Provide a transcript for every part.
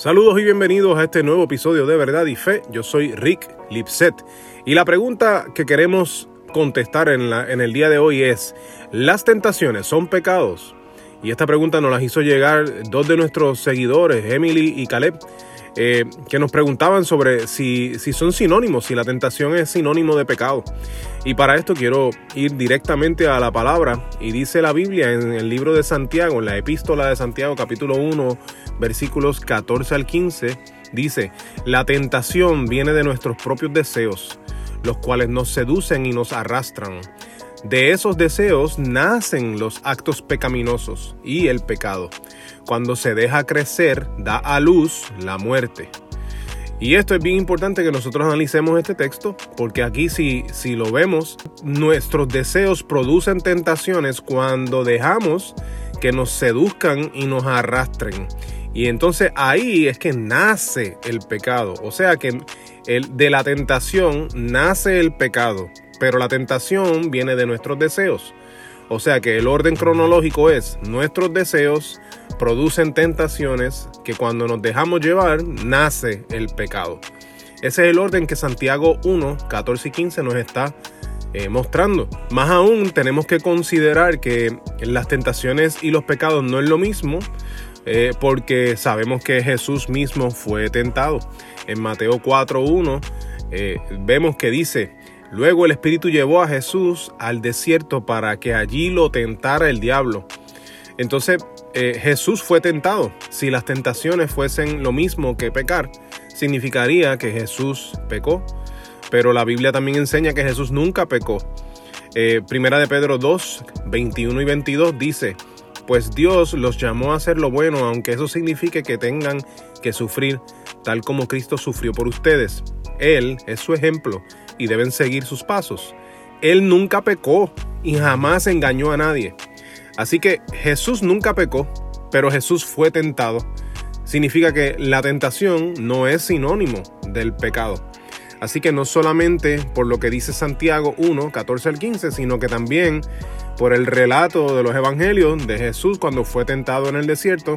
Saludos y bienvenidos a este nuevo episodio de Verdad y Fe. Yo soy Rick Lipset y la pregunta que queremos contestar en, la, en el día de hoy es, ¿las tentaciones son pecados? Y esta pregunta nos la hizo llegar dos de nuestros seguidores, Emily y Caleb, eh, que nos preguntaban sobre si, si son sinónimos, si la tentación es sinónimo de pecado. Y para esto quiero ir directamente a la palabra y dice la Biblia en el libro de Santiago, en la epístola de Santiago capítulo 1, versículos 14 al 15, dice, la tentación viene de nuestros propios deseos, los cuales nos seducen y nos arrastran. De esos deseos nacen los actos pecaminosos y el pecado. Cuando se deja crecer, da a luz la muerte. Y esto es bien importante que nosotros analicemos este texto, porque aquí si, si lo vemos, nuestros deseos producen tentaciones cuando dejamos que nos seduzcan y nos arrastren. Y entonces ahí es que nace el pecado. O sea que el, de la tentación nace el pecado, pero la tentación viene de nuestros deseos. O sea que el orden cronológico es nuestros deseos producen tentaciones que cuando nos dejamos llevar nace el pecado. Ese es el orden que Santiago 1, 14 y 15 nos está eh, mostrando. Más aún tenemos que considerar que las tentaciones y los pecados no es lo mismo eh, porque sabemos que Jesús mismo fue tentado. En Mateo 4.1 eh, vemos que dice, luego el Espíritu llevó a Jesús al desierto para que allí lo tentara el diablo. Entonces eh, Jesús fue tentado. Si las tentaciones fuesen lo mismo que pecar, significaría que Jesús pecó. Pero la Biblia también enseña que Jesús nunca pecó. primera de Pedro 2, 21 y 22 dice, pues Dios los llamó a hacer lo bueno, aunque eso signifique que tengan que sufrir, tal como Cristo sufrió por ustedes. Él es su ejemplo y deben seguir sus pasos. Él nunca pecó y jamás engañó a nadie. Así que Jesús nunca pecó, pero Jesús fue tentado. Significa que la tentación no es sinónimo del pecado. Así que no solamente por lo que dice Santiago 1, 14 al 15, sino que también por el relato de los evangelios de Jesús cuando fue tentado en el desierto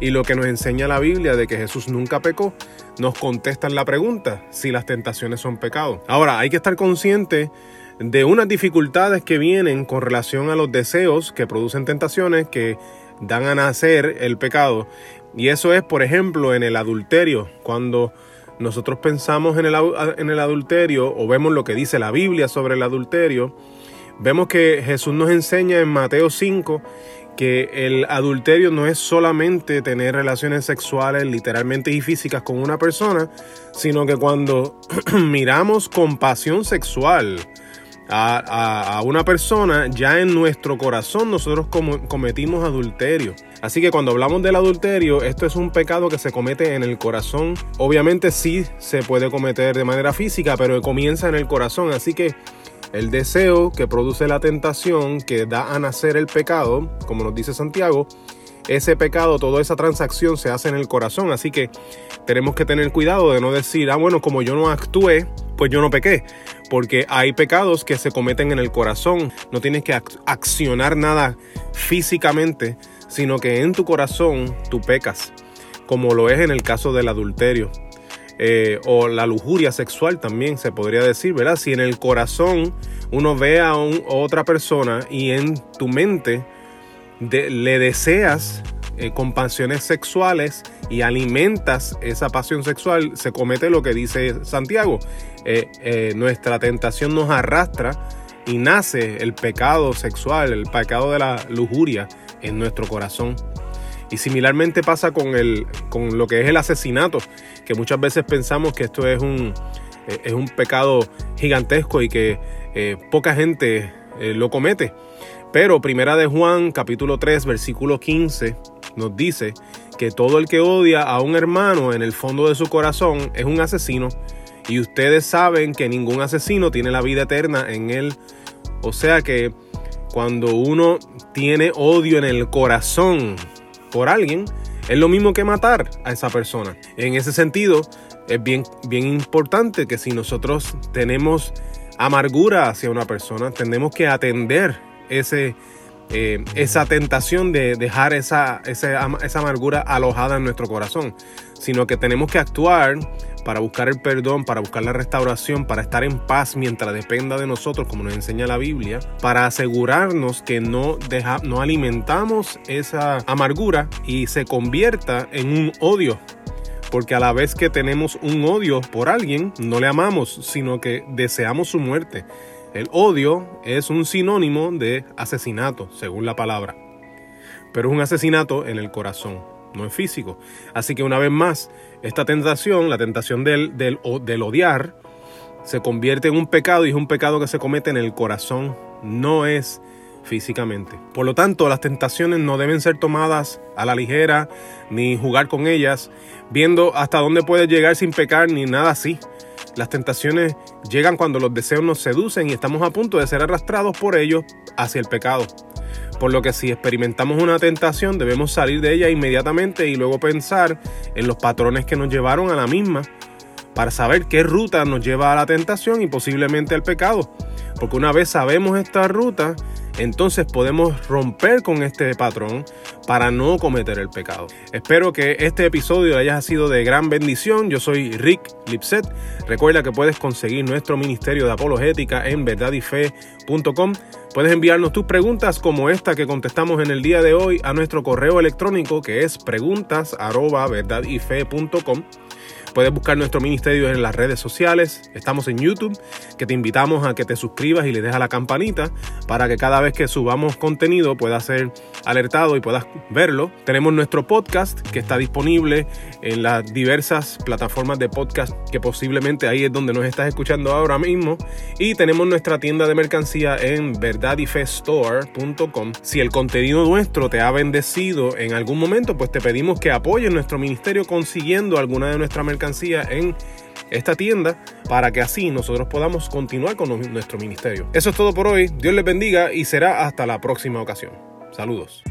y lo que nos enseña la Biblia de que Jesús nunca pecó, nos contestan la pregunta si las tentaciones son pecados. Ahora, hay que estar consciente de unas dificultades que vienen con relación a los deseos que producen tentaciones que dan a nacer el pecado. Y eso es, por ejemplo, en el adulterio, cuando nosotros pensamos en el, en el adulterio o vemos lo que dice la Biblia sobre el adulterio, Vemos que Jesús nos enseña en Mateo 5 que el adulterio no es solamente tener relaciones sexuales literalmente y físicas con una persona, sino que cuando miramos con pasión sexual a, una persona, ya en nuestro corazón nosotros cometimos adulterio. Así que cuando hablamos del adulterio, esto es un pecado que se comete en el corazón. Obviamente sí se puede cometer de manera física, pero comienza en el corazón. Así que el deseo que produce la tentación, que da a nacer el pecado, como nos dice Santiago, ese pecado, toda esa transacción se hace en el corazón. Así que tenemos que tener cuidado de no decir, ah, bueno, como yo no actué, pues yo no pequé. Porque hay pecados que se cometen en el corazón. No tienes que accionar nada físicamente, sino que en tu corazón tú pecas, como lo es en el caso del adulterio. Eh, o la lujuria sexual también se podría decir, ¿verdad? Si en el corazón uno ve a, otra persona y en tu mente le deseas eh, con pasiones sexuales y alimentas esa pasión sexual, se comete lo que dice Santiago. Eh, nuestra tentación nos arrastra y nace el pecado sexual, el pecado de la lujuria en nuestro corazón. Y similarmente pasa con, el, con lo que es el asesinato, que muchas veces pensamos que esto es un, eh, es un pecado gigantesco y que eh, poca gente eh, lo comete. Pero Primera de Juan, capítulo 3, versículo 15, nos dice que todo el que odia a un hermano en el fondo de su corazón es un asesino. Y ustedes saben que ningún asesino tiene la vida eterna en él. O sea que cuando uno tiene odio en el corazón por alguien, es lo mismo que matar a esa persona. En ese sentido, es bien, bien importante que si nosotros tenemos amargura hacia una persona, tenemos que atender ese, eh, esa tentación de dejar esa, esa, esa amargura alojada en nuestro corazón, sino que tenemos que actuar para buscar el perdón, para buscar la restauración, para estar en paz mientras dependa de nosotros, como nos enseña la Biblia, para asegurarnos que no, deja, no alimentamos esa amargura y se convierta en un odio. Porque a la vez que tenemos un odio por alguien, no le amamos, sino que deseamos su muerte. El odio es un sinónimo de asesinato, según la palabra. Pero es un asesinato en el corazón, no es físico. Así que una vez más, esta tentación, la tentación del, del, del odiar, se convierte en un pecado y es un pecado que se comete en el corazón, no es físicamente. Por lo tanto, las tentaciones no deben ser tomadas a la ligera ni jugar con ellas, viendo hasta dónde puede llegar sin pecar ni nada así. Las tentaciones llegan cuando los deseos nos seducen y estamos a punto de ser arrastrados por ellos hacia el pecado. Por lo que si experimentamos una tentación debemos salir de ella inmediatamente y luego pensar en los patrones que nos llevaron a la misma para saber qué ruta nos lleva a la tentación y posiblemente al pecado. Porque una vez sabemos esta ruta, entonces podemos romper con este patrón para no cometer el pecado. Espero que este episodio haya sido de gran bendición. Yo soy Rick Lipset. Recuerda que puedes conseguir nuestro ministerio de apologética en verdadyfe.com. Puedes enviarnos tus preguntas como esta que contestamos en el día de hoy a nuestro correo electrónico que es preguntas@verdadyfe.com. Puedes buscar nuestro ministerio en las redes sociales. Estamos en YouTube, que te invitamos a que te suscribas y le a la campanita para que cada vez que subamos contenido puedas ser alertado y puedas verlo. Tenemos nuestro podcast que está disponible en las diversas plataformas de podcast que posiblemente ahí es donde nos estás escuchando ahora mismo. Y tenemos nuestra tienda de mercancía en verdadyfestore.com. Si el contenido nuestro te ha bendecido en algún momento, pues te pedimos que apoyes nuestro ministerio consiguiendo alguna de nuestra mercancía en esta tienda para que así nosotros podamos continuar con nuestro ministerio. Eso es todo por hoy. Dios les bendiga y será hasta la próxima ocasión. Saludos.